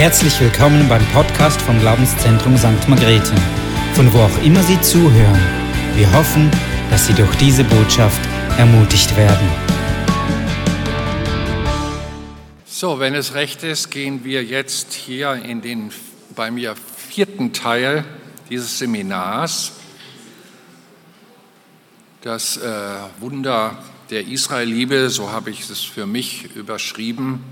Herzlich willkommen beim Podcast vom Glaubenszentrum St. Margrethe, von wo auch immer Sie zuhören. Wir hoffen, dass Sie durch diese Botschaft ermutigt werden. So, wenn es recht ist, gehen wir jetzt hier in den bei mir vierten Teil dieses Seminars, das äh, Wunder der Israelliebe, so habe ich es für mich überschrieben.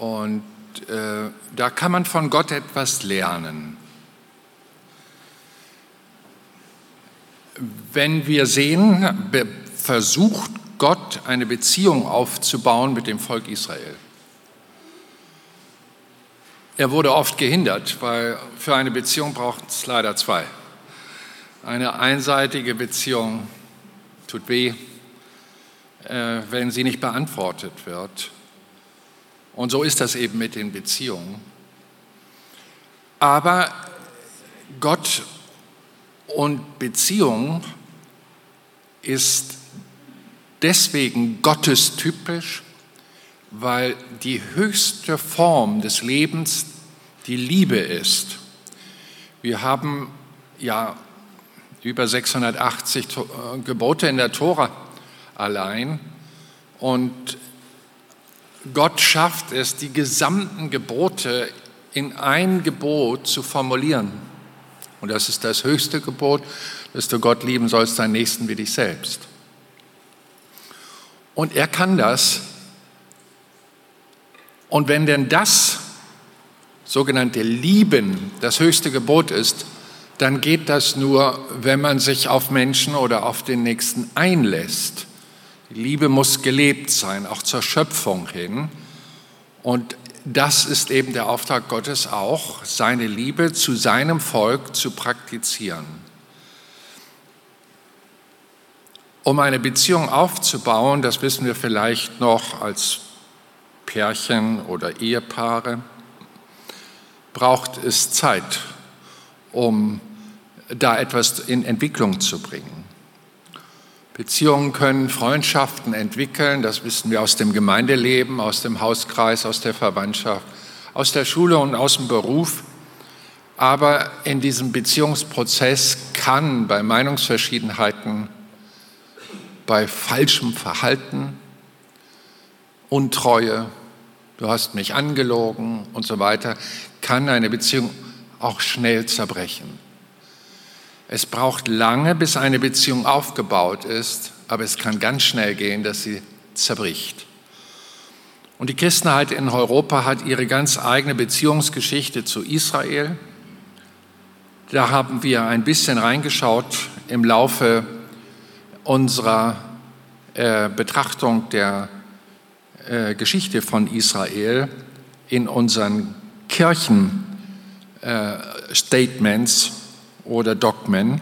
Und äh, da kann man von Gott etwas lernen. Wenn wir sehen, versucht Gott eine Beziehung aufzubauen mit dem Volk Israel. Er wurde oft gehindert, weil für eine Beziehung braucht es leider zwei. Eine einseitige Beziehung tut weh, äh, wenn sie nicht beantwortet wird. Und so ist das eben mit den Beziehungen. Aber Gott und Beziehung ist deswegen gottestypisch, weil die höchste Form des Lebens die Liebe ist. Wir haben ja über 680 äh, Gebote in der Tora allein und Gott schafft es, die gesamten Gebote in ein Gebot zu formulieren. Und das ist das höchste Gebot, dass du Gott lieben sollst, deinen Nächsten wie dich selbst. Und er kann das. Und wenn denn das sogenannte Lieben das höchste Gebot ist, dann geht das nur, wenn man sich auf Menschen oder auf den Nächsten einlässt. Liebe muss gelebt sein, auch zur Schöpfung hin. Und das ist eben der Auftrag Gottes auch, seine Liebe zu seinem Volk zu praktizieren. Um eine Beziehung aufzubauen, das wissen wir vielleicht noch als Pärchen oder Ehepaare, braucht es Zeit, um da etwas in Entwicklung zu bringen. Beziehungen können Freundschaften entwickeln, das wissen wir aus dem Gemeindeleben, aus dem Hauskreis, aus der Verwandtschaft, aus der Schule und aus dem Beruf. Aber in diesem Beziehungsprozess kann bei Meinungsverschiedenheiten, bei falschem Verhalten, Untreue, du hast mich angelogen und so weiter, kann eine Beziehung auch schnell zerbrechen. Es braucht lange, bis eine Beziehung aufgebaut ist, aber es kann ganz schnell gehen, dass sie zerbricht. Und die Christenheit in Europa hat ihre ganz eigene Beziehungsgeschichte zu Israel. Da haben wir ein bisschen reingeschaut im Laufe unserer äh, Betrachtung der äh, Geschichte von Israel in unseren Kirchenstatements. Äh, oder Dogmen,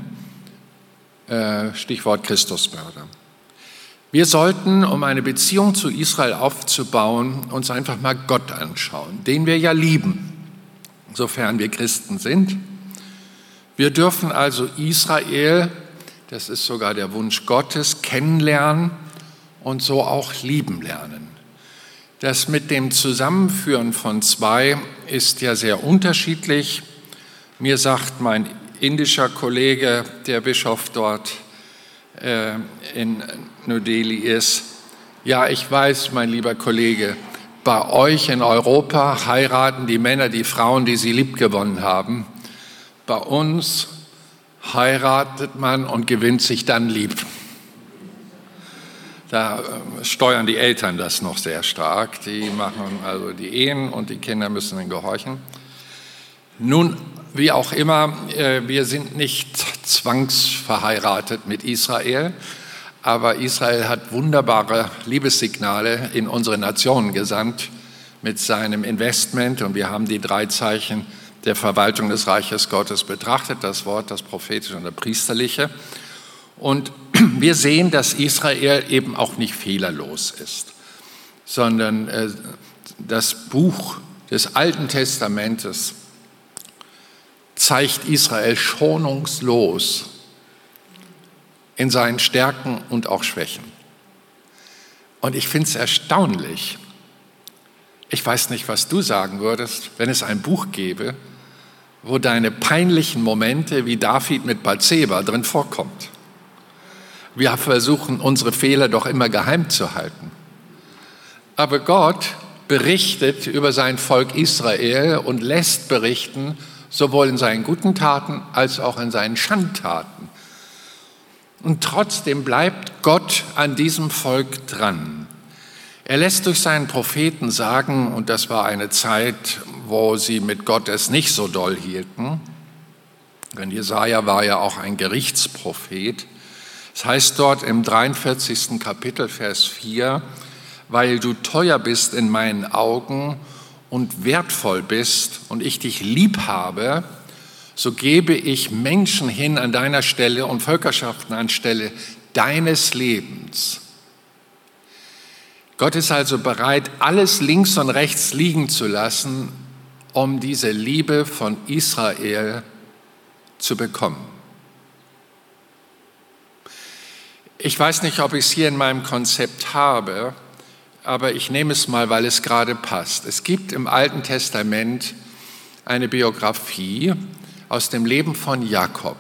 äh, Stichwort Christusmörder. Wir sollten, um eine Beziehung zu Israel aufzubauen, uns einfach mal Gott anschauen, den wir ja lieben, sofern wir Christen sind. Wir dürfen also Israel, das ist sogar der Wunsch Gottes, kennenlernen und so auch lieben lernen. Das mit dem Zusammenführen von zwei ist ja sehr unterschiedlich. Mir sagt mein indischer Kollege, der Bischof dort äh, in New Delhi ist. Ja, ich weiß, mein lieber Kollege, bei euch in Europa heiraten die Männer die Frauen, die sie liebgewonnen haben. Bei uns heiratet man und gewinnt sich dann lieb. Da äh, steuern die Eltern das noch sehr stark. Die machen also die Ehen und die Kinder müssen dann gehorchen. Nun wie auch immer, äh, wir sind nicht zwangsverheiratet mit Israel, aber Israel hat wunderbare Liebessignale in unsere Nation gesandt mit seinem Investment und wir haben die drei Zeichen der Verwaltung des Reiches Gottes betrachtet, das Wort, das prophetische und das priesterliche. Und wir sehen, dass Israel eben auch nicht fehlerlos ist, sondern äh, das Buch des Alten Testamentes zeigt Israel schonungslos in seinen Stärken und auch Schwächen. Und ich finde es erstaunlich, Ich weiß nicht, was du sagen würdest, wenn es ein Buch gäbe, wo deine peinlichen Momente wie David mit Bathseba drin vorkommt. Wir versuchen unsere Fehler doch immer geheim zu halten. Aber Gott berichtet über sein Volk Israel und lässt berichten, sowohl in seinen guten Taten als auch in seinen Schandtaten. Und trotzdem bleibt Gott an diesem Volk dran. Er lässt durch seinen Propheten sagen, und das war eine Zeit, wo sie mit Gott es nicht so doll hielten, denn Jesaja war ja auch ein Gerichtsprophet. Es heißt dort im 43. Kapitel, Vers 4, weil du teuer bist in meinen Augen und wertvoll bist und ich dich lieb habe, so gebe ich Menschen hin an deiner Stelle und Völkerschaften anstelle deines Lebens. Gott ist also bereit, alles links und rechts liegen zu lassen, um diese Liebe von Israel zu bekommen. Ich weiß nicht, ob ich es hier in meinem Konzept habe, aber ich nehme es mal, weil es gerade passt. Es gibt im Alten Testament eine Biografie aus dem Leben von Jakob.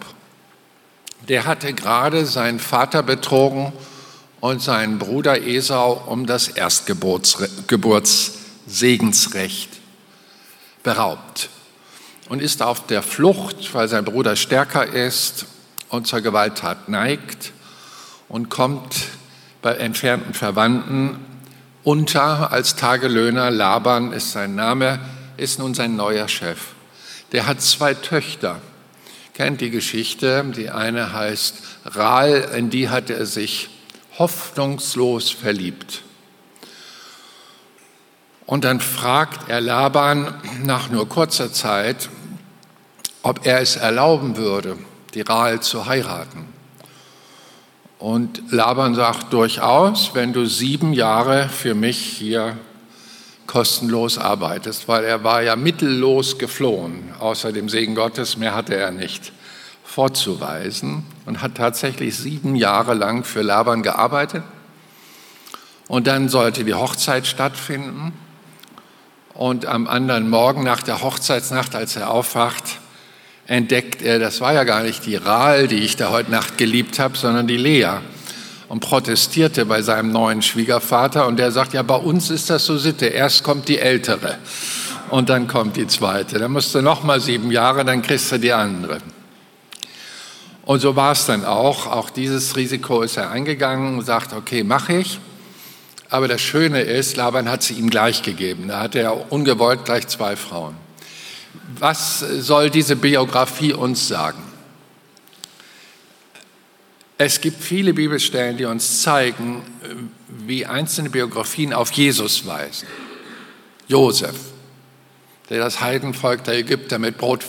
Der hatte gerade seinen Vater betrogen und seinen Bruder Esau um das Erstgeburtssegensrecht beraubt und ist auf der Flucht, weil sein Bruder stärker ist und zur Gewalttat neigt und kommt bei entfernten Verwandten unter als Tagelöhner. Laban ist sein Name, ist nun sein neuer Chef. Der hat zwei Töchter. Kennt die Geschichte? Die eine heißt Rahl, in die hatte er sich hoffnungslos verliebt. Und dann fragt er Laban nach nur kurzer Zeit, ob er es erlauben würde, die Rahel zu heiraten. Und Laban sagt durchaus, wenn du sieben Jahre für mich hier kostenlos arbeitest, weil er war ja mittellos geflohen, außer dem Segen Gottes, mehr hatte er nicht vorzuweisen und hat tatsächlich sieben Jahre lang für Laban gearbeitet. Und dann sollte die Hochzeit stattfinden. Und am anderen Morgen nach der Hochzeitsnacht, als er aufwacht, entdeckt er, das war ja gar nicht die Rahl, die ich da heute Nacht geliebt habe, sondern die Lea. Und protestierte bei seinem neuen Schwiegervater und der sagt, ja, bei uns ist das so Sitte, erst kommt die Ältere und dann kommt die Zweite. Dann musst du noch mal sieben Jahre, dann kriegst du die andere. Und so war es dann auch. Auch dieses Risiko ist er eingegangen und sagt, okay, mache ich. Aber das Schöne ist, Laban hat sie ihm gleich gegeben. Da hatte er ungewollt gleich zwei Frauen. Was soll diese Biografie uns sagen? Es gibt viele Bibelstellen, die uns zeigen, wie einzelne Biografien auf Jesus weisen. Josef, der das Heidenvolk der Ägypter mit Brot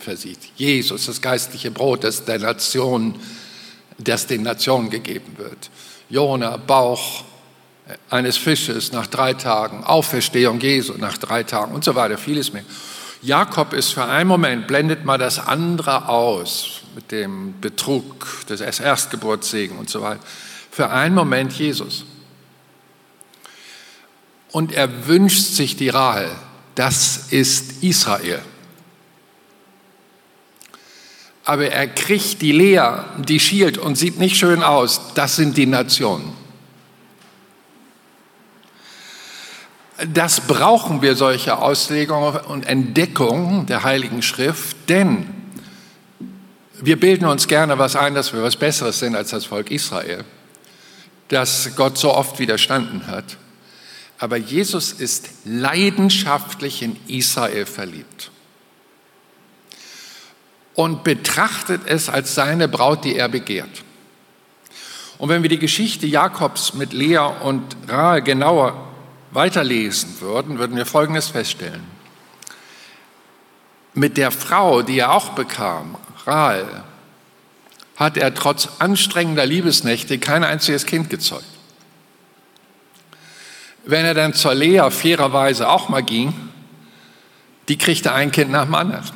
versieht. Jesus, das geistliche Brot, das der Nation, das den Nationen gegeben wird. Jona, Bauch eines Fisches nach drei Tagen, Auferstehung Jesu nach drei Tagen und so weiter, vieles mehr. Jakob ist für einen Moment, blendet mal das andere aus mit dem Betrug des Erstgeburtssegen und so weiter. Für einen Moment Jesus. Und er wünscht sich die Rahel. Das ist Israel aber er kriegt die Lea, die schielt und sieht nicht schön aus. Das sind die Nationen. Das brauchen wir, solche Auslegungen und Entdeckungen der Heiligen Schrift, denn wir bilden uns gerne was ein, dass wir was Besseres sind als das Volk Israel, das Gott so oft widerstanden hat. Aber Jesus ist leidenschaftlich in Israel verliebt und betrachtet es als seine Braut, die er begehrt. Und wenn wir die Geschichte Jakobs mit Lea und Rahel genauer weiterlesen würden, würden wir Folgendes feststellen. Mit der Frau, die er auch bekam, Rahel, hat er trotz anstrengender Liebesnächte kein einziges Kind gezeugt. Wenn er dann zur Lea fairerweise auch mal ging, die kriegte ein Kind nach dem anderen.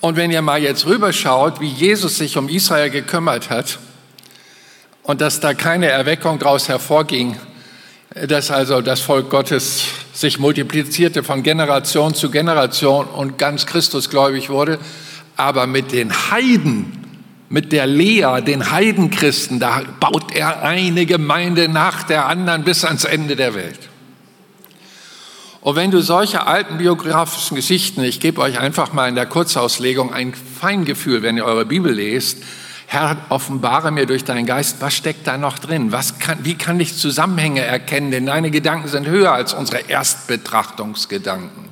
Und wenn ihr mal jetzt rüberschaut, wie Jesus sich um Israel gekümmert hat und dass da keine Erweckung daraus hervorging, dass also das Volk Gottes sich multiplizierte von Generation zu Generation und ganz Christusgläubig wurde. Aber mit den Heiden, mit der Lea, den Heidenchristen, da baut er eine Gemeinde nach der anderen bis ans Ende der Welt. Und wenn du solche alten biografischen Geschichten, ich gebe euch einfach mal in der Kurzauslegung ein Feingefühl, wenn ihr eure Bibel lest, Herr, offenbare mir durch deinen Geist, was steckt da noch drin? Was kann, wie kann ich Zusammenhänge erkennen? Denn deine Gedanken sind höher als unsere Erstbetrachtungsgedanken.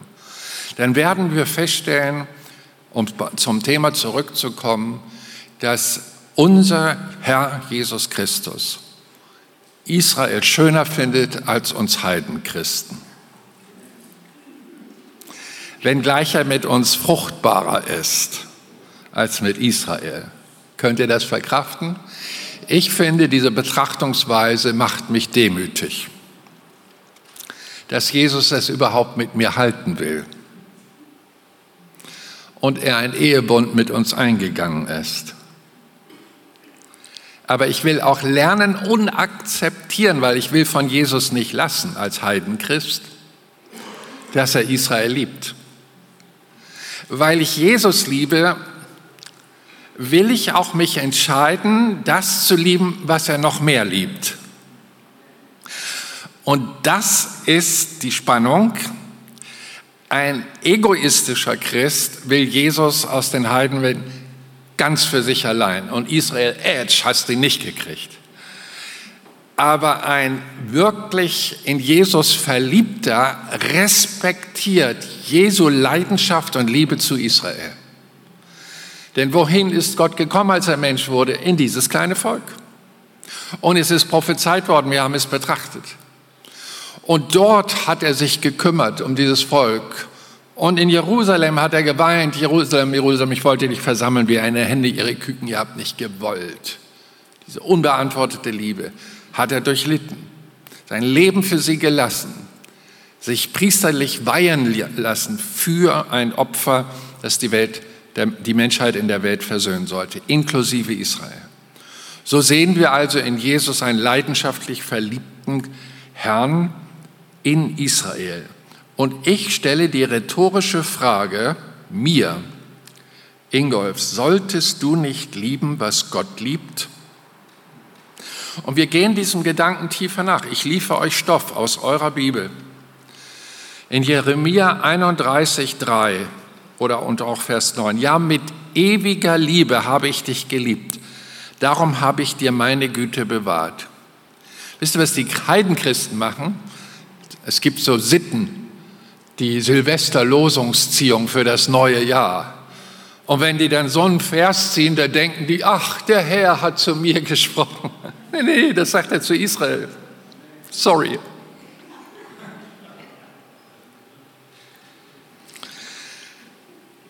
Dann werden wir feststellen, um zum Thema zurückzukommen, dass unser Herr Jesus Christus Israel schöner findet als uns Heidenchristen. Wenngleich er mit uns fruchtbarer ist als mit Israel. Könnt ihr das verkraften? Ich finde, diese Betrachtungsweise macht mich demütig, dass Jesus es überhaupt mit mir halten will und er ein Ehebund mit uns eingegangen ist. Aber ich will auch lernen und akzeptieren, weil ich will von Jesus nicht lassen als Heidenchrist, dass er Israel liebt. Weil ich Jesus liebe, will ich auch mich entscheiden, das zu lieben, was er noch mehr liebt. Und das ist die Spannung. Ein egoistischer Christ will Jesus aus den Heiden ganz für sich allein. Und Israel, Edge, hast du nicht gekriegt. Aber ein wirklich in Jesus verliebter respektiert Jesu Leidenschaft und Liebe zu Israel. Denn wohin ist Gott gekommen, als er Mensch wurde? In dieses kleine Volk. Und es ist prophezeit worden, wir haben es betrachtet. Und dort hat er sich gekümmert um dieses Volk. Und in Jerusalem hat er geweint, Jerusalem, Jerusalem, ich wollte dich versammeln wie eine Hände ihre Küken, ihr habt nicht gewollt. Diese unbeantwortete Liebe hat er durchlitten, sein Leben für sie gelassen, sich priesterlich weihen lassen für ein Opfer, das die Welt der, die Menschheit in der Welt versöhnen sollte, inklusive Israel. So sehen wir also in Jesus einen leidenschaftlich verliebten Herrn in Israel. Und ich stelle die rhetorische Frage mir, Ingolf, solltest du nicht lieben, was Gott liebt? Und wir gehen diesem Gedanken tiefer nach. Ich liefere euch Stoff aus eurer Bibel. In Jeremia 31, 3 oder und auch Vers 9. Ja, mit ewiger Liebe habe ich dich geliebt. Darum habe ich dir meine Güte bewahrt. Wisst ihr, was die Heidenchristen machen? Es gibt so Sitten, die Silvesterlosungsziehung für das neue Jahr. Und wenn die dann so einen Vers ziehen, da denken die, ach, der Herr hat zu mir gesprochen. Nee, nee, das sagt er zu Israel. Sorry.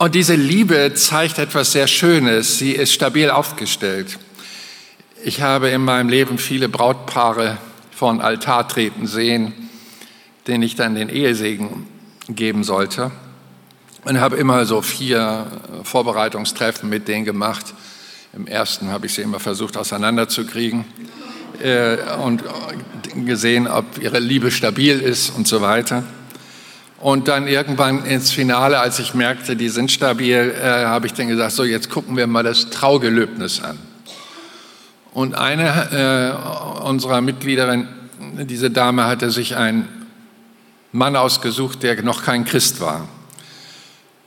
Und diese Liebe zeigt etwas sehr Schönes. Sie ist stabil aufgestellt. Ich habe in meinem Leben viele Brautpaare vor den Altar treten sehen, denen ich dann den Ehesegen geben sollte. Und habe immer so vier Vorbereitungstreffen mit denen gemacht. Im ersten habe ich sie immer versucht auseinanderzukriegen äh, und gesehen, ob ihre Liebe stabil ist und so weiter. Und dann irgendwann ins Finale, als ich merkte, die sind stabil, äh, habe ich dann gesagt, so jetzt gucken wir mal das Traugelöbnis an. Und eine äh, unserer Mitgliederinnen, diese Dame, hatte sich einen Mann ausgesucht, der noch kein Christ war.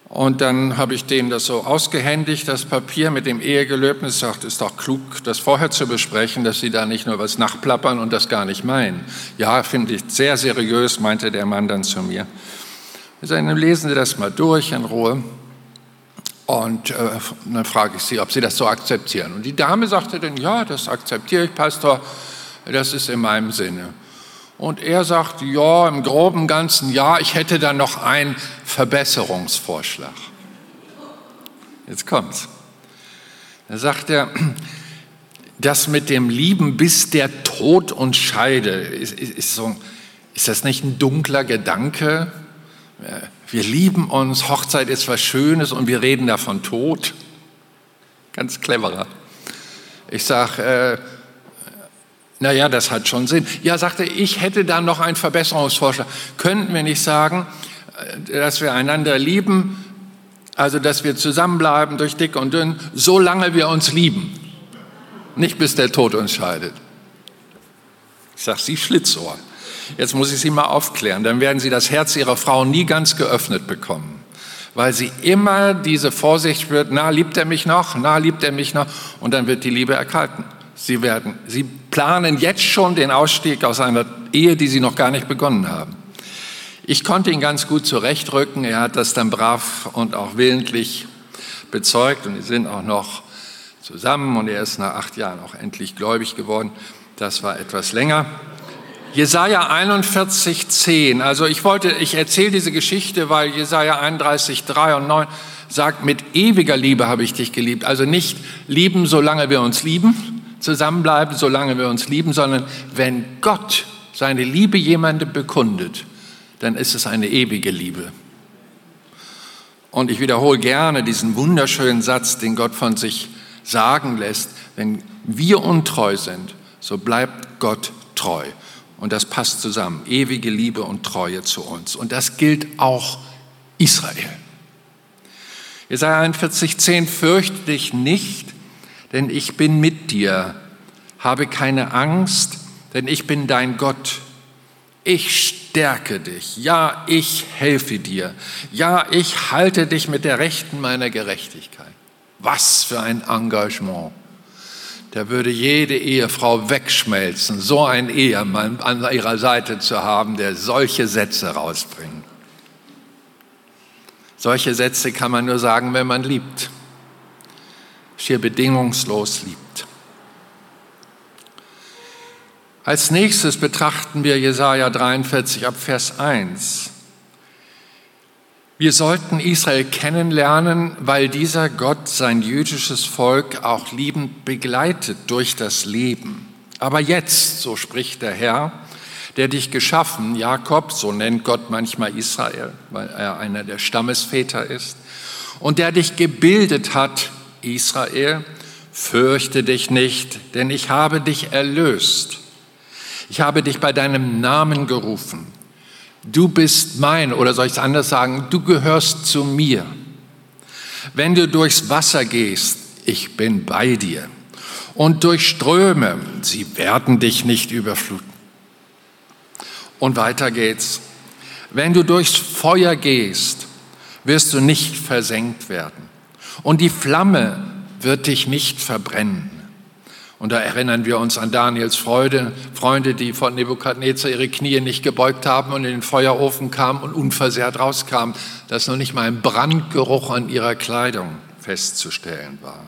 Und dann habe ich denen das so ausgehändigt, das Papier mit dem Ehegelöbnis, sagt, ist doch klug, das vorher zu besprechen, dass Sie da nicht nur was nachplappern und das gar nicht meinen. Ja, finde ich sehr seriös, meinte der Mann dann zu mir. Sagen, lesen Sie das mal durch in Ruhe. Und äh, dann frage ich Sie, ob Sie das so akzeptieren. Und die Dame sagte dann, ja, das akzeptiere ich, Pastor, das ist in meinem Sinne. Und er sagt, ja, im groben ganzen ja, ich hätte dann noch einen Verbesserungsvorschlag. Jetzt kommt's. Da sagt er, das mit dem Lieben bis der Tod uns scheide, ist, ist, ist, so, ist das nicht ein dunkler Gedanke? Wir lieben uns, Hochzeit ist was Schönes und wir reden davon Tod. Ganz cleverer. Ich sage, äh, Naja, das hat schon Sinn. Ja, sagte, ich hätte da noch einen Verbesserungsvorschlag. Könnten wir nicht sagen, äh, dass wir einander lieben, also dass wir zusammenbleiben durch dick und dünn, solange wir uns lieben. Nicht bis der Tod uns scheidet. Ich sage, Sie Schlitzohr. Jetzt muss ich Sie mal aufklären. Dann werden Sie das Herz Ihrer Frau nie ganz geöffnet bekommen. Weil sie immer diese Vorsicht wird, na, liebt er mich noch? Na, liebt er mich noch? Und dann wird die Liebe erkalten. Sie werden, Sie planen jetzt schon den Ausstieg aus einer Ehe, die Sie noch gar nicht begonnen haben. Ich konnte ihn ganz gut zurechtrücken. Er hat das dann brav und auch willentlich bezeugt und wir sind auch noch zusammen und er ist nach acht Jahren auch endlich gläubig geworden. Das war etwas länger. Jesaja 41, 10. Also ich wollte, ich erzähle diese Geschichte, weil Jesaja 31, 3 und 9 sagt, mit ewiger Liebe habe ich dich geliebt. Also nicht lieben, solange wir uns lieben, zusammenbleiben, solange wir uns lieben, sondern wenn Gott seine Liebe jemandem bekundet, dann ist es eine ewige Liebe. Und ich wiederhole gerne diesen wunderschönen Satz, den Gott von sich sagen lässt, wenn wir untreu sind, so bleibt Gott treu. Und das passt zusammen, ewige Liebe und Treue zu uns. Und das gilt auch Israel. Jesaja 41, 10, fürchte dich nicht, denn ich bin mit dir. Habe keine Angst, denn ich bin dein Gott. Ich stärke dich. Ja, ich helfe dir. Ja, ich halte dich mit der Rechten meiner Gerechtigkeit. Was für ein Engagement. Da würde jede Ehefrau wegschmelzen, so einen Ehemann an ihrer Seite zu haben, der solche Sätze rausbringt. Solche Sätze kann man nur sagen, wenn man liebt. Schier bedingungslos liebt. Als nächstes betrachten wir Jesaja 43 ab Vers 1. Wir sollten Israel kennenlernen, weil dieser Gott sein jüdisches Volk auch liebend begleitet durch das Leben. Aber jetzt, so spricht der Herr, der dich geschaffen, Jakob, so nennt Gott manchmal Israel, weil er einer der Stammesväter ist, und der dich gebildet hat, Israel, fürchte dich nicht, denn ich habe dich erlöst. Ich habe dich bei deinem Namen gerufen. Du bist mein, oder soll ich es anders sagen, du gehörst zu mir. Wenn du durchs Wasser gehst, ich bin bei dir. Und durch Ströme, sie werden dich nicht überfluten. Und weiter geht's. Wenn du durchs Feuer gehst, wirst du nicht versenkt werden. Und die Flamme wird dich nicht verbrennen. Und da erinnern wir uns an Daniels Freude, Freunde, die von Nebukadnezar ihre Knie nicht gebeugt haben und in den Feuerofen kamen und unversehrt rauskamen, dass noch nicht mal ein Brandgeruch an ihrer Kleidung festzustellen war.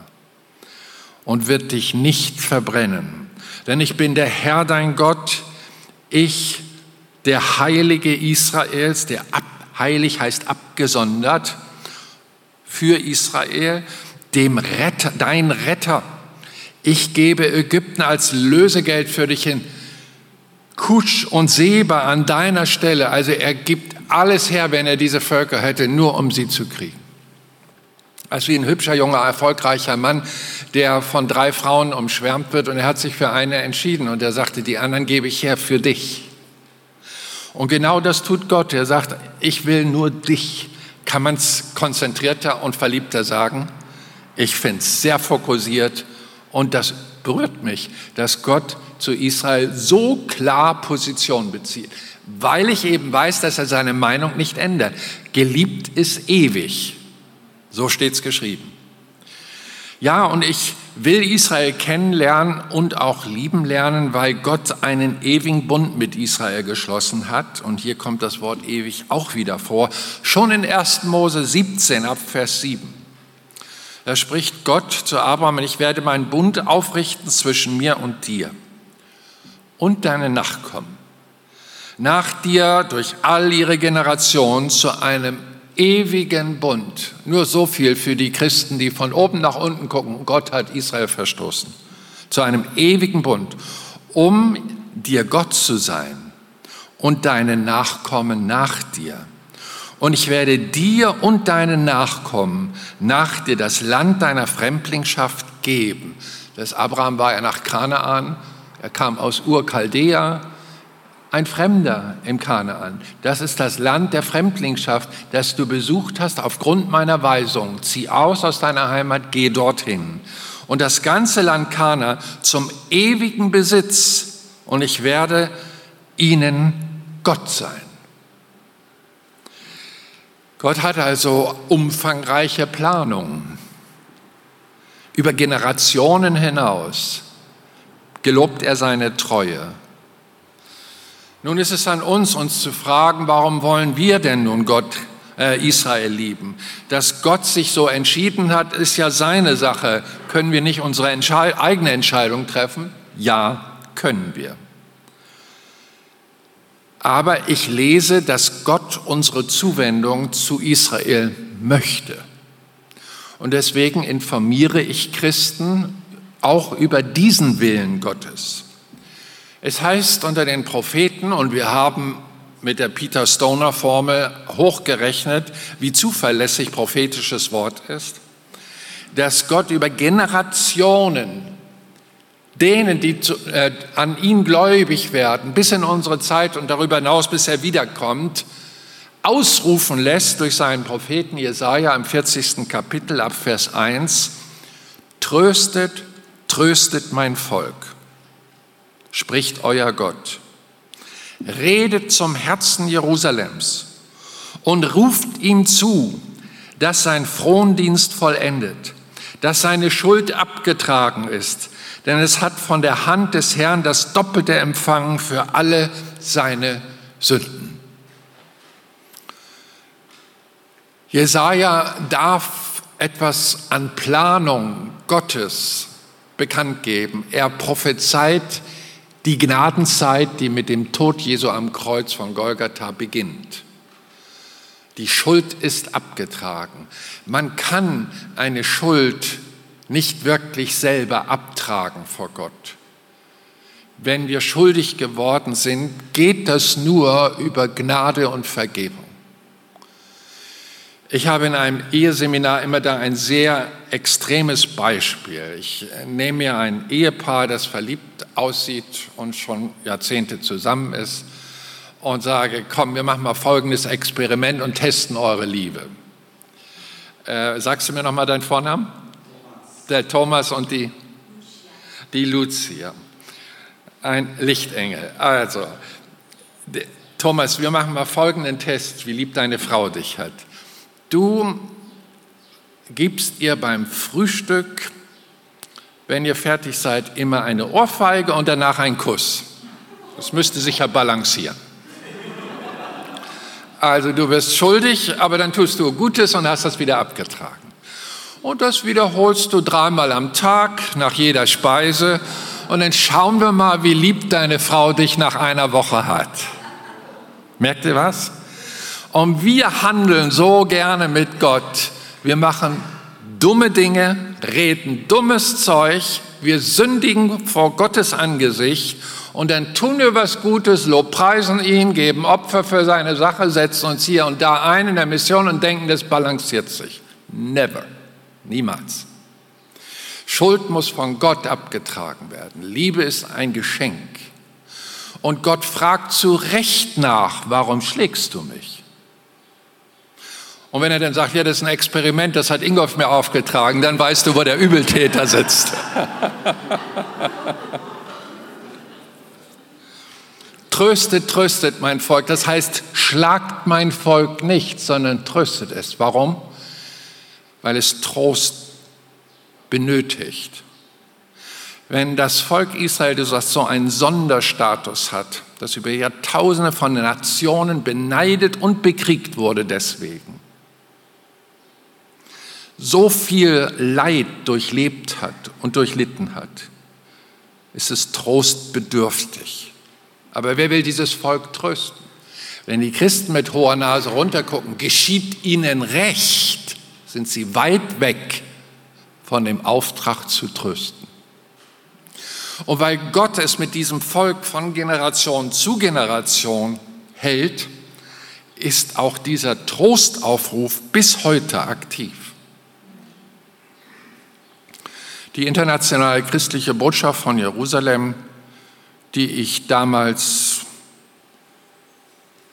Und wird dich nicht verbrennen, denn ich bin der Herr dein Gott, ich, der Heilige Israels, der ab, heilig heißt abgesondert für Israel, dem Retter, dein Retter ich gebe Ägypten als Lösegeld für dich hin. Kusch und Seba an deiner Stelle. Also er gibt alles her, wenn er diese Völker hätte, nur um sie zu kriegen. Als wie ein hübscher, junger, erfolgreicher Mann, der von drei Frauen umschwärmt wird und er hat sich für eine entschieden und er sagte, die anderen gebe ich her für dich. Und genau das tut Gott. Er sagt, ich will nur dich. Kann man es konzentrierter und verliebter sagen? Ich finde es sehr fokussiert und das berührt mich, dass Gott zu Israel so klar Position bezieht, weil ich eben weiß, dass er seine Meinung nicht ändert. Geliebt ist ewig. So steht es geschrieben. Ja, und ich will Israel kennenlernen und auch lieben lernen, weil Gott einen ewigen Bund mit Israel geschlossen hat. Und hier kommt das Wort ewig auch wieder vor. Schon in 1. Mose 17 ab Vers 7. Da spricht Gott zu Abraham, ich werde meinen Bund aufrichten zwischen mir und dir und deinen Nachkommen. Nach dir durch all ihre Generationen zu einem ewigen Bund. Nur so viel für die Christen, die von oben nach unten gucken. Gott hat Israel verstoßen. Zu einem ewigen Bund, um dir Gott zu sein und deinen Nachkommen nach dir und ich werde dir und deinen Nachkommen nach dir das Land deiner Fremdlingschaft geben. Das Abraham war ja nach Kanaan Er kam aus Ur-Chaldea, ein Fremder im Kanaan. Das ist das Land der Fremdlingschaft, das du besucht hast aufgrund meiner Weisung. Zieh aus aus deiner Heimat, geh dorthin. Und das ganze Land Kana zum ewigen Besitz. Und ich werde ihnen Gott sein. Gott hat also umfangreiche Planungen. Über Generationen hinaus gelobt er seine Treue. Nun ist es an uns, uns zu fragen, warum wollen wir denn nun Gott, äh, Israel lieben? Dass Gott sich so entschieden hat, ist ja seine Sache. Können wir nicht unsere Entschei eigene Entscheidung treffen? Ja, können wir. Aber ich lese, dass Gott unsere Zuwendung zu Israel möchte. Und deswegen informiere ich Christen auch über diesen Willen Gottes. Es heißt unter den Propheten, und wir haben mit der Peter Stoner Formel hochgerechnet, wie zuverlässig prophetisches Wort ist, dass Gott über Generationen denen, die zu, äh, an ihn gläubig werden, bis in unsere Zeit und darüber hinaus, bis er wiederkommt, ausrufen lässt durch seinen Propheten Jesaja im 40. Kapitel ab Vers 1: Tröstet, tröstet mein Volk, spricht euer Gott. Redet zum Herzen Jerusalems und ruft ihm zu, dass sein Frondienst vollendet, dass seine Schuld abgetragen ist, denn es hat von der Hand des Herrn das Doppelte empfangen für alle seine Sünden. Jesaja darf etwas an Planung Gottes bekannt geben. Er prophezeit die Gnadenzeit, die mit dem Tod Jesu am Kreuz von Golgatha beginnt. Die Schuld ist abgetragen. Man kann eine Schuld nicht wirklich selber abtragen vor Gott. Wenn wir schuldig geworden sind, geht das nur über Gnade und Vergebung. Ich habe in einem Eheseminar immer da ein sehr extremes Beispiel. Ich nehme mir ein Ehepaar, das verliebt aussieht und schon Jahrzehnte zusammen ist und sage, komm, wir machen mal folgendes Experiment und testen eure Liebe. Äh, sagst du mir nochmal deinen Vornamen? Der Thomas und die, die Lucia. Ein Lichtengel. Also, Thomas, wir machen mal folgenden Test, wie lieb deine Frau dich hat. Du gibst ihr beim Frühstück, wenn ihr fertig seid, immer eine Ohrfeige und danach einen Kuss. Das müsste sich ja balancieren. Also du wirst schuldig, aber dann tust du Gutes und hast das wieder abgetragen. Und das wiederholst du dreimal am Tag nach jeder Speise. Und dann schauen wir mal, wie lieb deine Frau dich nach einer Woche hat. Merkt ihr was? Und wir handeln so gerne mit Gott. Wir machen dumme Dinge, reden dummes Zeug, wir sündigen vor Gottes Angesicht und dann tun wir was Gutes, lobpreisen ihn, geben Opfer für seine Sache, setzen uns hier und da ein in der Mission und denken, das balanciert sich. Never. Niemals. Schuld muss von Gott abgetragen werden. Liebe ist ein Geschenk. Und Gott fragt zu Recht nach, warum schlägst du mich? Und wenn er dann sagt, ja, das ist ein Experiment, das hat Ingolf mir aufgetragen, dann weißt du, wo der Übeltäter sitzt. tröstet, tröstet mein Volk. Das heißt, schlagt mein Volk nicht, sondern tröstet es. Warum? Weil es Trost benötigt. Wenn das Volk Israel, sagst, so einen Sonderstatus hat, das über Jahrtausende von Nationen beneidet und bekriegt wurde deswegen, so viel Leid durchlebt hat und durchlitten hat, ist es trostbedürftig. Aber wer will dieses Volk trösten? Wenn die Christen mit hoher Nase runtergucken, geschieht ihnen Recht sind sie weit weg von dem Auftrag zu trösten. Und weil Gott es mit diesem Volk von Generation zu Generation hält, ist auch dieser Trostaufruf bis heute aktiv. Die internationale christliche Botschaft von Jerusalem die ich damals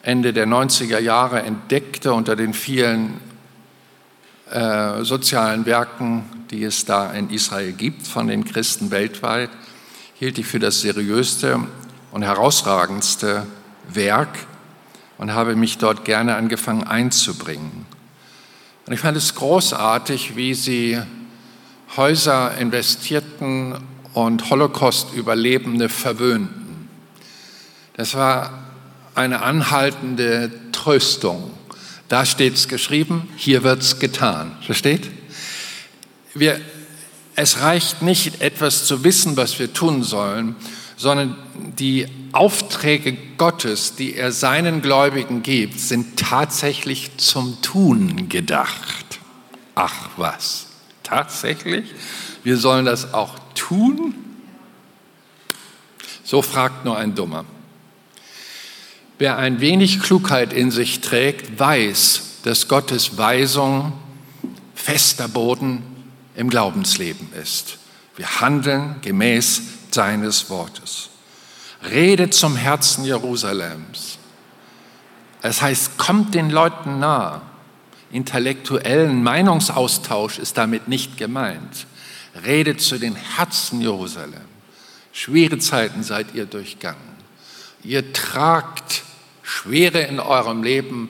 Ende der 90er Jahre entdeckte unter den vielen äh, sozialen Werken, die es da in Israel gibt von den Christen weltweit, hielt ich für das seriöste und herausragendste Werk und habe mich dort gerne angefangen einzubringen. Und ich fand es großartig, wie sie Häuser investierten und Holocaust-Überlebende verwöhnten. Das war eine anhaltende Tröstung. Da steht es geschrieben, hier wird es getan. Versteht? Wir, es reicht nicht, etwas zu wissen, was wir tun sollen, sondern die Aufträge Gottes, die er seinen Gläubigen gibt, sind tatsächlich zum Tun gedacht. Ach was, tatsächlich? Wir sollen das auch tun? So fragt nur ein Dummer. Wer ein wenig Klugheit in sich trägt, weiß, dass Gottes Weisung fester Boden im Glaubensleben ist. Wir handeln gemäß seines Wortes. Rede zum Herzen Jerusalems. Es heißt, kommt den Leuten nahe. Intellektuellen Meinungsaustausch ist damit nicht gemeint. Redet zu den Herzen Jerusalem. Schwere Zeiten seid ihr durchgangen. Ihr tragt Schwere in eurem Leben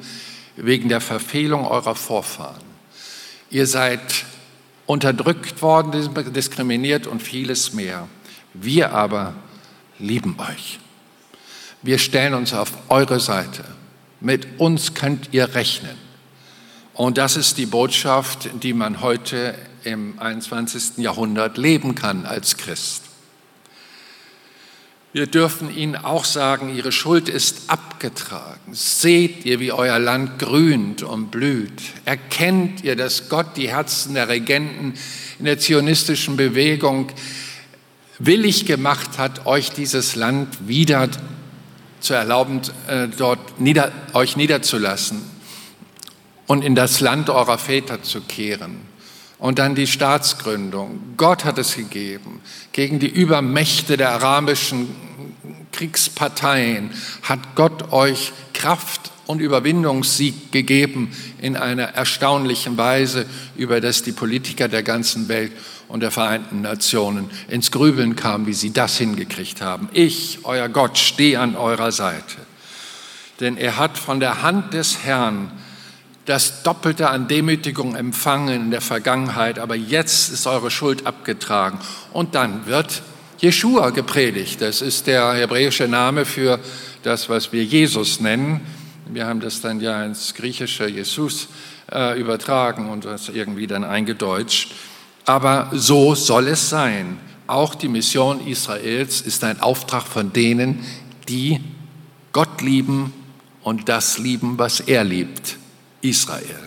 wegen der Verfehlung eurer Vorfahren. Ihr seid unterdrückt worden, diskriminiert und vieles mehr. Wir aber lieben euch. Wir stellen uns auf eure Seite. Mit uns könnt ihr rechnen. Und das ist die Botschaft, die man heute im 21. Jahrhundert leben kann als Christ. Wir dürfen ihnen auch sagen, ihre Schuld ist abgetragen. Seht ihr, wie euer Land grünt und blüht? Erkennt ihr, dass Gott die Herzen der Regenten in der zionistischen Bewegung willig gemacht hat, euch dieses Land wieder zu erlauben, äh, dort nieder, euch niederzulassen und in das Land eurer Väter zu kehren? Und dann die Staatsgründung. Gott hat es gegeben. Gegen die Übermächte der arabischen Kriegsparteien hat Gott euch Kraft und Überwindungssieg gegeben in einer erstaunlichen Weise, über das die Politiker der ganzen Welt und der Vereinten Nationen ins Grübeln kamen, wie sie das hingekriegt haben. Ich, euer Gott, stehe an eurer Seite. Denn er hat von der Hand des Herrn das Doppelte an Demütigung empfangen in der Vergangenheit, aber jetzt ist eure Schuld abgetragen. Und dann wird Jeshua gepredigt. Das ist der hebräische Name für das, was wir Jesus nennen. Wir haben das dann ja ins griechische Jesus äh, übertragen und das irgendwie dann eingedeutscht. Aber so soll es sein. Auch die Mission Israels ist ein Auftrag von denen, die Gott lieben und das lieben, was er liebt. Israel.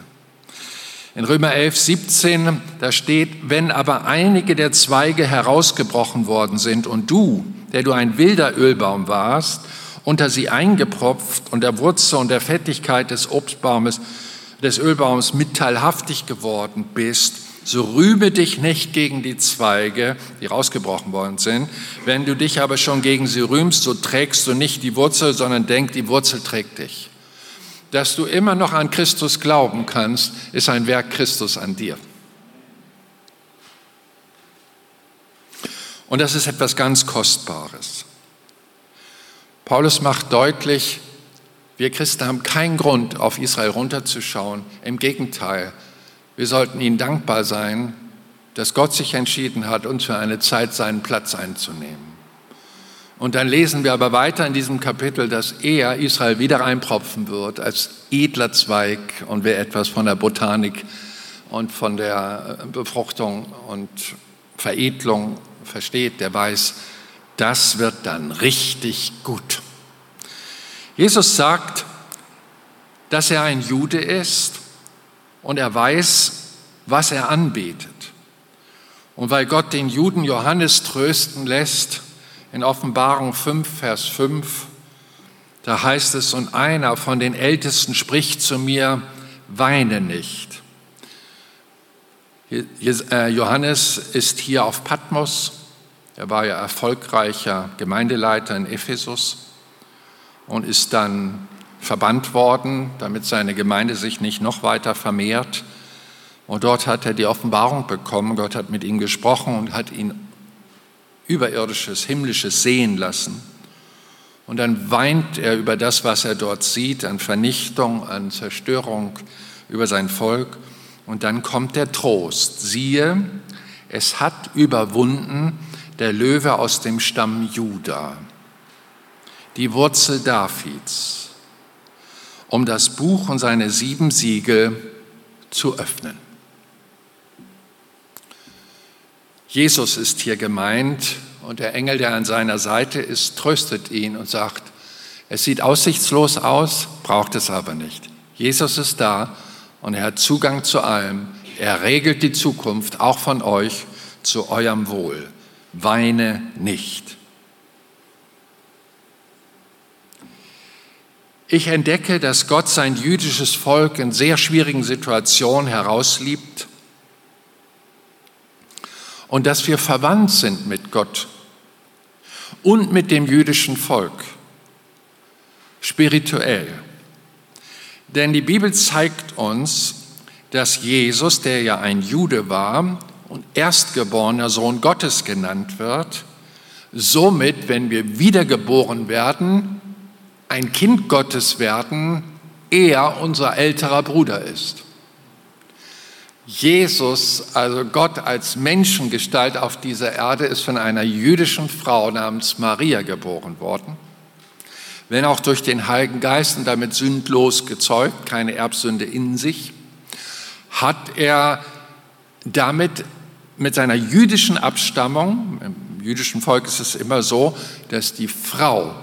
In Römer 11, 17, da steht, wenn aber einige der Zweige herausgebrochen worden sind und du, der du ein wilder Ölbaum warst, unter sie eingepropft und der Wurzel und der Fettigkeit des Obstbaumes, des Ölbaums mitteilhaftig geworden bist, so rühme dich nicht gegen die Zweige, die rausgebrochen worden sind. Wenn du dich aber schon gegen sie rühmst, so trägst du nicht die Wurzel, sondern denk, die Wurzel trägt dich dass du immer noch an Christus glauben kannst, ist ein Werk Christus an dir. Und das ist etwas ganz Kostbares. Paulus macht deutlich, wir Christen haben keinen Grund, auf Israel runterzuschauen. Im Gegenteil, wir sollten ihnen dankbar sein, dass Gott sich entschieden hat, uns für eine Zeit seinen Platz einzunehmen. Und dann lesen wir aber weiter in diesem Kapitel, dass er Israel wieder reinpropfen wird als edler Zweig. Und wer etwas von der Botanik und von der Befruchtung und Veredelung versteht, der weiß, das wird dann richtig gut. Jesus sagt, dass er ein Jude ist und er weiß, was er anbetet. Und weil Gott den Juden Johannes trösten lässt, in Offenbarung 5, Vers 5, da heißt es, und einer von den Ältesten spricht zu mir, weine nicht. Äh, Johannes ist hier auf Patmos Er war ja erfolgreicher Gemeindeleiter in Ephesus und ist dann verbannt worden, damit seine Gemeinde sich nicht noch weiter vermehrt. Und dort hat er die Offenbarung bekommen, Gott hat mit ihm gesprochen und hat ihn überirdisches, himmlisches sehen lassen. Und dann weint er über das, was er dort sieht, an Vernichtung, an Zerstörung, über sein Volk. Und dann kommt der Trost. Siehe, es hat überwunden der Löwe aus dem Stamm Juda, die Wurzel Davids, um das Buch und seine sieben Siegel zu öffnen. Jesus ist hier gemeint und der Engel, der an seiner Seite ist, tröstet ihn und sagt, es sieht aussichtslos aus, braucht es aber nicht. Jesus ist da und er hat Zugang zu allem. Er regelt die Zukunft auch von euch zu eurem Wohl. Weine nicht. Ich entdecke, dass Gott sein jüdisches Volk in sehr schwierigen Situationen herausliebt und dass wir verwandt sind mit Gott und mit dem jüdischen Volk, spirituell. Denn die Bibel zeigt uns, dass Jesus, der ja ein Jude war und erstgeborener Sohn Gottes genannt wird, somit, wenn wir wiedergeboren werden, ein Kind Gottes werden, er unser älterer Bruder ist. Jesus, also Gott als Menschengestalt auf dieser Erde, ist von einer jüdischen Frau namens Maria geboren worden. Wenn auch durch den Heiligen Geist und damit sündlos gezeugt, keine Erbsünde in sich, hat er damit mit seiner jüdischen Abstammung, im jüdischen Volk ist es immer so, dass die Frau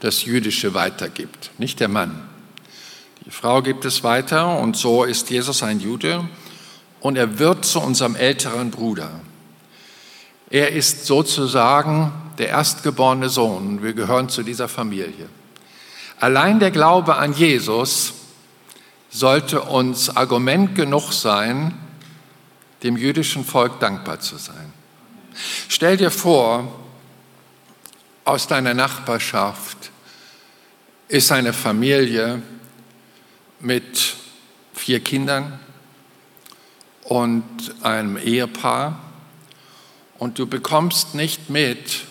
das Jüdische weitergibt, nicht der Mann. Die Frau gibt es weiter und so ist Jesus ein Jude und er wird zu unserem älteren Bruder. Er ist sozusagen der erstgeborene Sohn. Wir gehören zu dieser Familie. Allein der Glaube an Jesus sollte uns Argument genug sein, dem jüdischen Volk dankbar zu sein. Stell dir vor, aus deiner Nachbarschaft ist eine Familie mit vier Kindern, und einem Ehepaar und du bekommst nicht mit,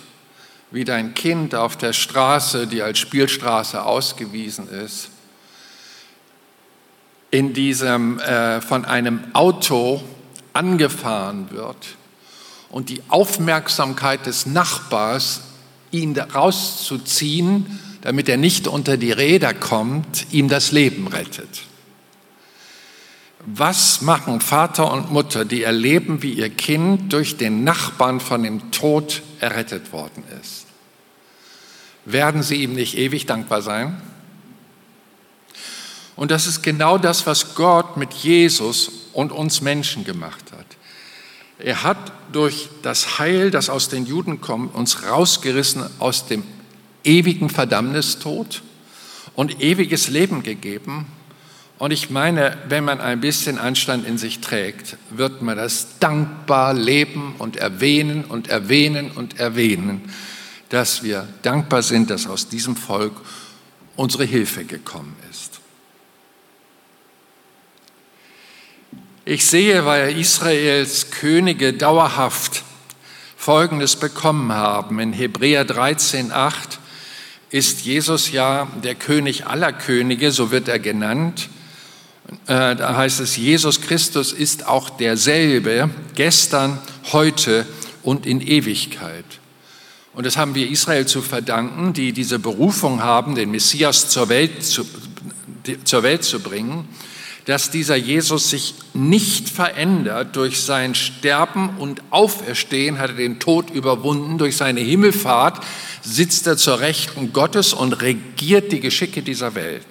wie dein Kind auf der Straße, die als Spielstraße ausgewiesen ist, in diesem äh, von einem Auto angefahren wird und die Aufmerksamkeit des Nachbars, ihn rauszuziehen, damit er nicht unter die Räder kommt, ihm das Leben rettet. Was machen Vater und Mutter, die erleben, wie ihr Kind durch den Nachbarn von dem Tod errettet worden ist? Werden sie ihm nicht ewig dankbar sein? Und das ist genau das, was Gott mit Jesus und uns Menschen gemacht hat. Er hat durch das Heil, das aus den Juden kommt, uns rausgerissen aus dem ewigen Verdammnistod und ewiges Leben gegeben und ich meine, wenn man ein bisschen Anstand in sich trägt, wird man das dankbar leben und erwähnen und erwähnen und erwähnen, dass wir dankbar sind, dass aus diesem Volk unsere Hilfe gekommen ist. Ich sehe, weil Israels Könige dauerhaft Folgendes bekommen haben. In Hebräer 13,8 ist Jesus ja der König aller Könige, so wird er genannt. Äh, da heißt es, Jesus Christus ist auch derselbe, gestern, heute und in Ewigkeit. Und das haben wir Israel zu verdanken, die diese Berufung haben, den Messias zur Welt zu, zur Welt zu bringen, dass dieser Jesus sich nicht verändert. Durch sein Sterben und Auferstehen hat er den Tod überwunden. Durch seine Himmelfahrt sitzt er zur Rechten Gottes und regiert die Geschicke dieser Welt.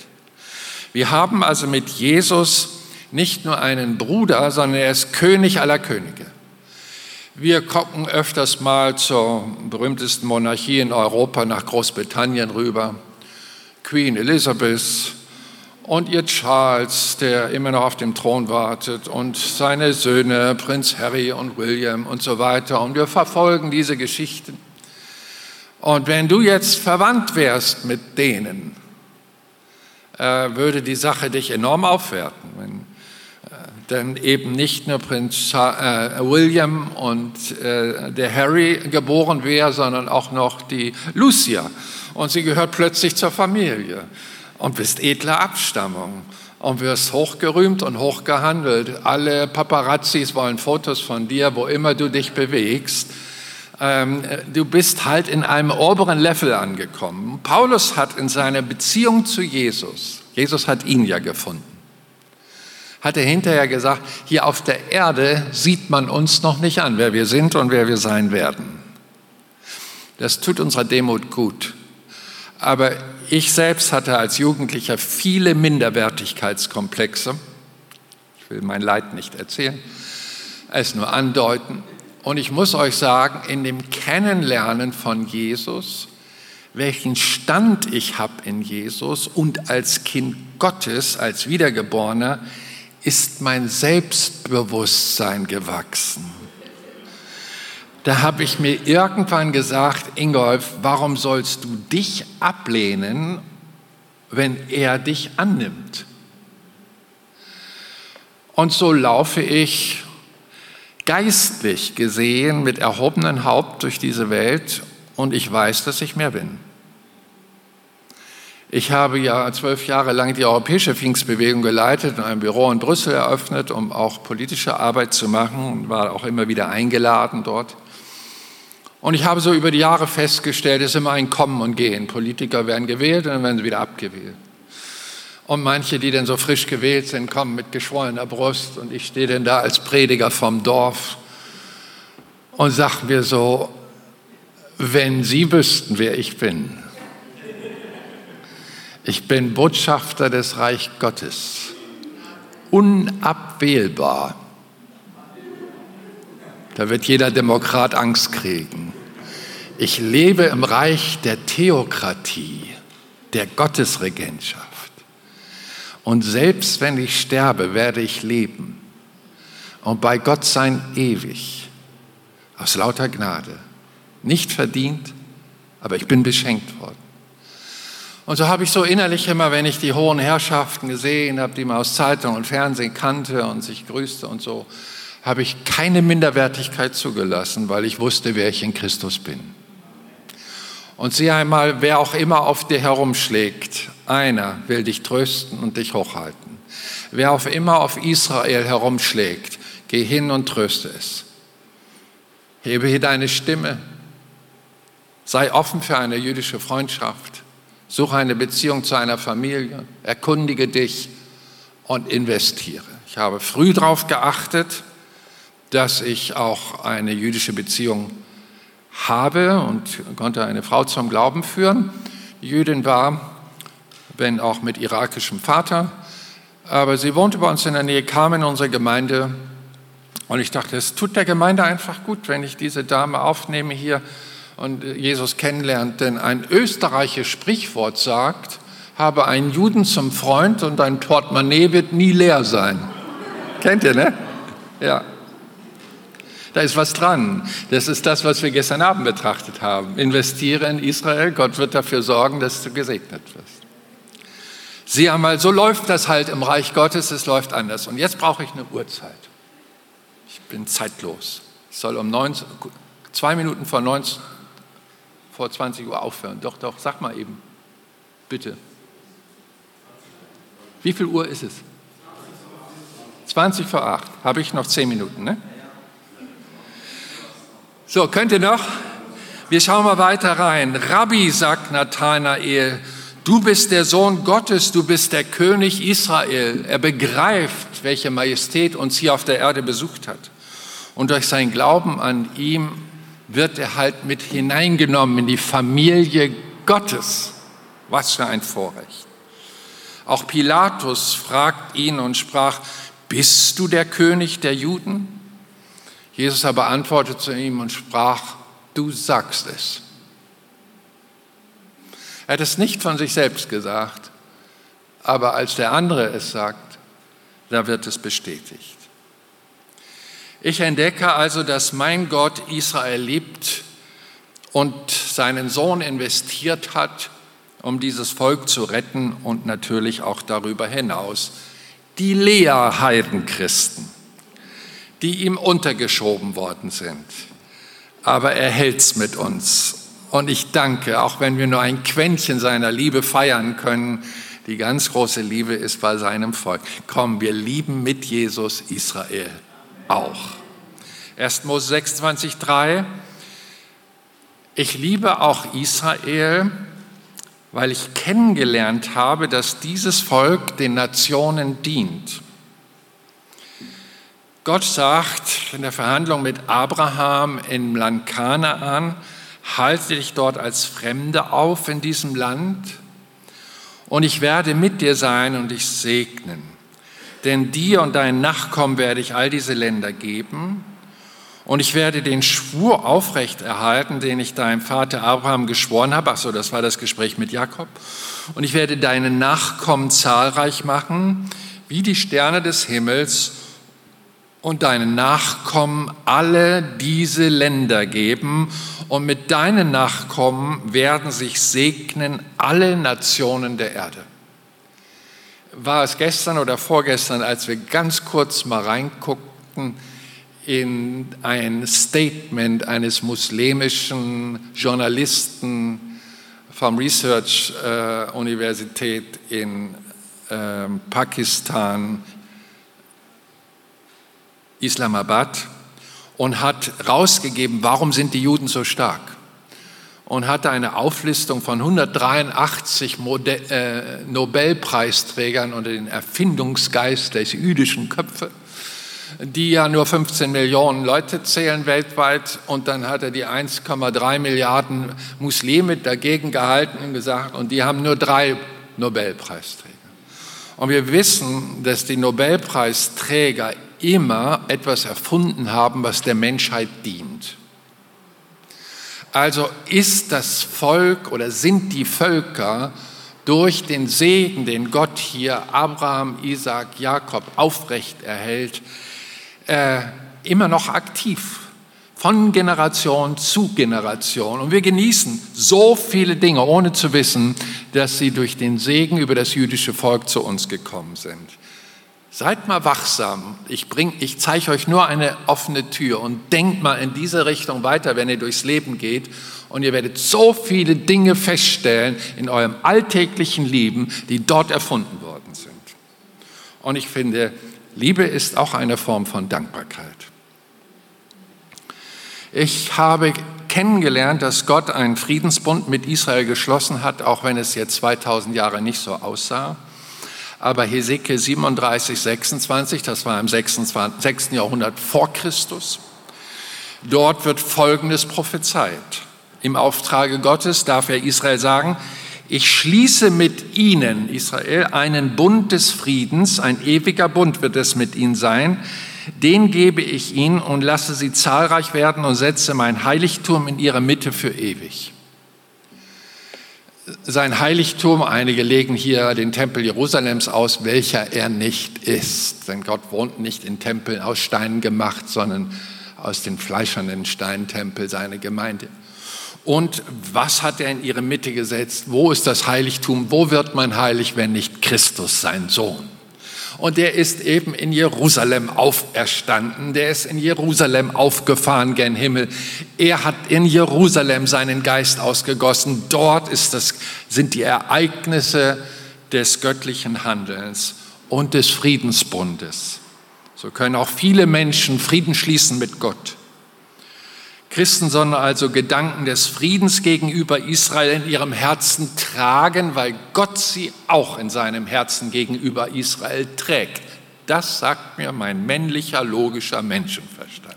Wir haben also mit Jesus nicht nur einen Bruder, sondern er ist König aller Könige. Wir gucken öfters mal zur berühmtesten Monarchie in Europa nach Großbritannien rüber. Queen Elizabeth und ihr Charles, der immer noch auf dem Thron wartet, und seine Söhne, Prinz Harry und William und so weiter. Und wir verfolgen diese Geschichten. Und wenn du jetzt verwandt wärst mit denen, würde die Sache dich enorm aufwerten. Wenn, äh, denn eben nicht nur Prinz äh, William und äh, der Harry geboren wäre, sondern auch noch die Lucia. Und sie gehört plötzlich zur Familie und bist edler Abstammung und wirst hochgerühmt und hochgehandelt. Alle Paparazzis wollen Fotos von dir, wo immer du dich bewegst. Ähm, du bist halt in einem oberen Level angekommen. Paulus hat in seiner Beziehung zu Jesus, Jesus hat ihn ja gefunden, hat er hinterher gesagt, hier auf der Erde sieht man uns noch nicht an, wer wir sind und wer wir sein werden. Das tut unserer Demut gut. Aber ich selbst hatte als Jugendlicher viele Minderwertigkeitskomplexe. Ich will mein Leid nicht erzählen, es nur andeuten. Und ich muss euch sagen, in dem Kennenlernen von Jesus, welchen Stand ich habe in Jesus und als Kind Gottes, als Wiedergeborener, ist mein Selbstbewusstsein gewachsen. Da habe ich mir irgendwann gesagt, Ingolf, warum sollst du dich ablehnen, wenn er dich annimmt? Und so laufe ich geistlich gesehen mit erhobenem Haupt durch diese Welt und ich weiß, dass ich mehr bin. Ich habe ja zwölf Jahre lang die europäische Pfingstbewegung geleitet und ein Büro in Brüssel eröffnet, um auch politische Arbeit zu machen und war auch immer wieder eingeladen dort. Und ich habe so über die Jahre festgestellt, es ist immer ein Kommen und Gehen. Politiker werden gewählt und dann werden sie wieder abgewählt. Und manche, die dann so frisch gewählt sind, kommen mit geschwollener Brust und ich stehe dann da als Prediger vom Dorf und sage mir so, wenn Sie wüssten, wer ich bin. Ich bin Botschafter des Reich Gottes, unabwählbar. Da wird jeder Demokrat Angst kriegen. Ich lebe im Reich der Theokratie, der Gottesregentschaft. Und selbst wenn ich sterbe, werde ich leben und bei Gott sein ewig, aus lauter Gnade. Nicht verdient, aber ich bin beschenkt worden. Und so habe ich so innerlich immer, wenn ich die hohen Herrschaften gesehen habe, die man aus Zeitung und Fernsehen kannte und sich grüßte und so, habe ich keine Minderwertigkeit zugelassen, weil ich wusste, wer ich in Christus bin. Und sieh einmal, wer auch immer auf dir herumschlägt, einer will dich trösten und dich hochhalten. Wer auch immer auf Israel herumschlägt, geh hin und tröste es. Hebe hier deine Stimme. Sei offen für eine jüdische Freundschaft. Suche eine Beziehung zu einer Familie. Erkundige dich und investiere. Ich habe früh darauf geachtet, dass ich auch eine jüdische Beziehung habe und konnte eine Frau zum Glauben führen. Die Jüdin war, wenn auch mit irakischem Vater, aber sie wohnte bei uns in der Nähe, kam in unsere Gemeinde und ich dachte, es tut der Gemeinde einfach gut, wenn ich diese Dame aufnehme hier und Jesus kennenlernt, denn ein österreichisches Sprichwort sagt, habe einen Juden zum Freund und ein Portemonnaie wird nie leer sein. Kennt ihr, ne? Ja. Da ist was dran. Das ist das, was wir gestern Abend betrachtet haben. Investiere in Israel, Gott wird dafür sorgen, dass du gesegnet wirst. Sieh einmal, so läuft das halt im Reich Gottes, es läuft anders. Und jetzt brauche ich eine Uhrzeit. Ich bin zeitlos. Ich soll um 19, zwei Minuten vor, 19, vor 20 Uhr aufhören. Doch, doch, sag mal eben. Bitte. Wie viel Uhr ist es? 20 vor 8. Habe ich noch 10 Minuten, ne? So, könnt ihr noch? Wir schauen mal weiter rein. Rabbi, sagt Nathanael, du bist der Sohn Gottes, du bist der König Israel. Er begreift, welche Majestät uns hier auf der Erde besucht hat. Und durch sein Glauben an ihm wird er halt mit hineingenommen in die Familie Gottes. Was für ein Vorrecht. Auch Pilatus fragt ihn und sprach, bist du der König der Juden? Jesus aber antwortete ihm und sprach, du sagst es. Er hat es nicht von sich selbst gesagt, aber als der andere es sagt, da wird es bestätigt. Ich entdecke also, dass mein Gott Israel liebt und seinen Sohn investiert hat, um dieses Volk zu retten und natürlich auch darüber hinaus. Die Lea-Heidenchristen, die ihm untergeschoben worden sind. Aber er hält's mit uns. Und ich danke, auch wenn wir nur ein Quäntchen seiner Liebe feiern können, die ganz große Liebe ist bei seinem Volk. Komm, wir lieben mit Jesus Israel auch. 1. Mose 26, 3. Ich liebe auch Israel, weil ich kennengelernt habe, dass dieses Volk den Nationen dient. Gott sagt in der Verhandlung mit Abraham im Land Kanaan, halte dich dort als Fremde auf in diesem Land und ich werde mit dir sein und dich segnen. Denn dir und deinen Nachkommen werde ich all diese Länder geben und ich werde den Schwur aufrechterhalten, den ich deinem Vater Abraham geschworen habe. Ach so, das war das Gespräch mit Jakob. Und ich werde deine Nachkommen zahlreich machen, wie die Sterne des Himmels und deinen Nachkommen alle diese Länder geben und mit deinen Nachkommen werden sich segnen alle Nationen der Erde. War es gestern oder vorgestern, als wir ganz kurz mal reinguckten in ein Statement eines muslimischen Journalisten vom Research äh, Universität in äh, Pakistan, Islamabad, und hat rausgegeben, warum sind die Juden so stark? Und hatte eine Auflistung von 183 Modell, äh, Nobelpreisträgern unter den Erfindungsgeist des jüdischen Köpfe die ja nur 15 Millionen Leute zählen weltweit. Und dann hat er die 1,3 Milliarden Muslime dagegen gehalten und gesagt, und die haben nur drei Nobelpreisträger. Und wir wissen, dass die Nobelpreisträger immer etwas erfunden haben, was der Menschheit dient. Also ist das Volk oder sind die Völker durch den Segen, den Gott hier Abraham, Isaac, Jakob aufrecht erhält, äh, immer noch aktiv, von Generation zu Generation. Und wir genießen so viele Dinge, ohne zu wissen, dass sie durch den Segen über das jüdische Volk zu uns gekommen sind. Seid mal wachsam. Ich, ich zeige euch nur eine offene Tür und denkt mal in diese Richtung weiter, wenn ihr durchs Leben geht. Und ihr werdet so viele Dinge feststellen in eurem alltäglichen Leben, die dort erfunden worden sind. Und ich finde, Liebe ist auch eine Form von Dankbarkeit. Ich habe kennengelernt, dass Gott einen Friedensbund mit Israel geschlossen hat, auch wenn es jetzt 2000 Jahre nicht so aussah. Aber Hesekiel 37, 26, das war im 26, 6. Jahrhundert vor Christus, dort wird Folgendes prophezeit. Im Auftrage Gottes darf er Israel sagen, ich schließe mit ihnen, Israel, einen Bund des Friedens, ein ewiger Bund wird es mit ihnen sein, den gebe ich ihnen und lasse sie zahlreich werden und setze mein Heiligtum in ihre Mitte für ewig. Sein Heiligtum, einige legen hier den Tempel Jerusalems aus, welcher er nicht ist. Denn Gott wohnt nicht in Tempeln aus Steinen gemacht, sondern aus den fleischernen Steintempel seine Gemeinde. Und was hat er in ihre Mitte gesetzt? Wo ist das Heiligtum? Wo wird man heilig, wenn nicht Christus, sein Sohn? Und der ist eben in Jerusalem auferstanden. Der ist in Jerusalem aufgefahren gen Himmel. Er hat in Jerusalem seinen Geist ausgegossen. Dort ist das, sind die Ereignisse des göttlichen Handelns und des Friedensbundes. So können auch viele Menschen Frieden schließen mit Gott. Christen sollen also Gedanken des Friedens gegenüber Israel in ihrem Herzen tragen, weil Gott sie auch in seinem Herzen gegenüber Israel trägt. Das sagt mir mein männlicher, logischer Menschenverstand.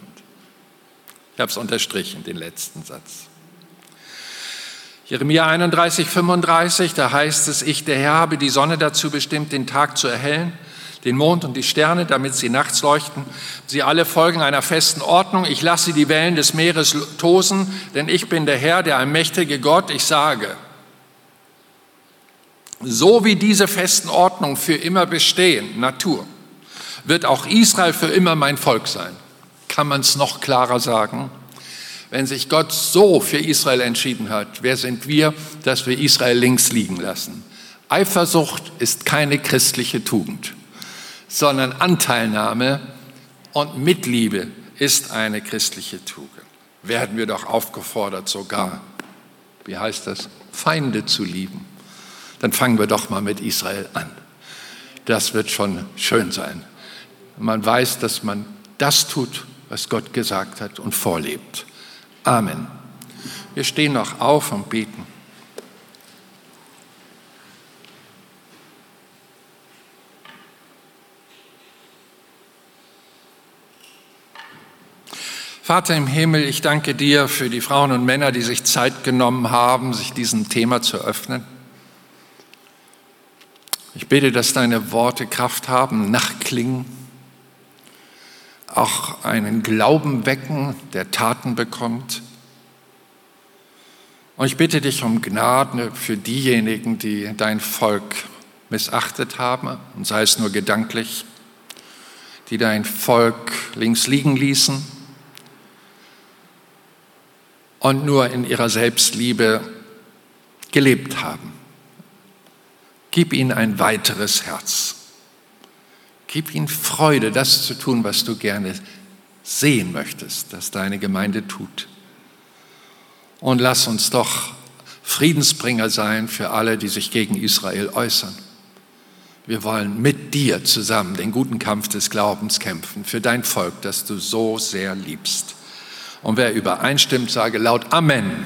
Ich habe es unterstrichen, den letzten Satz. Jeremia 31, 35, da heißt es, ich, der Herr, habe die Sonne dazu bestimmt, den Tag zu erhellen den Mond und die Sterne, damit sie nachts leuchten. Sie alle folgen einer festen Ordnung. Ich lasse die Wellen des Meeres tosen, denn ich bin der Herr, der allmächtige Gott. Ich sage, so wie diese festen Ordnungen für immer bestehen, Natur, wird auch Israel für immer mein Volk sein. Kann man es noch klarer sagen? Wenn sich Gott so für Israel entschieden hat, wer sind wir, dass wir Israel links liegen lassen? Eifersucht ist keine christliche Tugend, sondern Anteilnahme und Mitliebe ist eine christliche Tugend. Werden wir doch aufgefordert sogar, wie heißt das, Feinde zu lieben. Dann fangen wir doch mal mit Israel an. Das wird schon schön sein. Man weiß, dass man das tut, was Gott gesagt hat und vorlebt. Amen. Wir stehen noch auf und beten. Vater im Himmel, ich danke dir für die Frauen und Männer, die sich Zeit genommen haben, sich diesem Thema zu öffnen. Ich bete, dass deine Worte Kraft haben, nachklingen, auch einen Glauben wecken, der Taten bekommt. Und ich bitte dich um Gnade für diejenigen, die dein Volk missachtet haben, und sei es nur gedanklich, die dein Volk links liegen ließen und nur in ihrer Selbstliebe gelebt haben. Gib ihnen ein weiteres Herz. Gib ihnen Freude, das zu tun, was du gerne sehen möchtest, dass deine Gemeinde tut. Und lass uns doch Friedensbringer sein für alle, die sich gegen Israel äußern. Wir wollen mit dir zusammen den guten Kampf des Glaubens kämpfen, für dein Volk, das du so sehr liebst. Und wer übereinstimmt, sage laut Amen.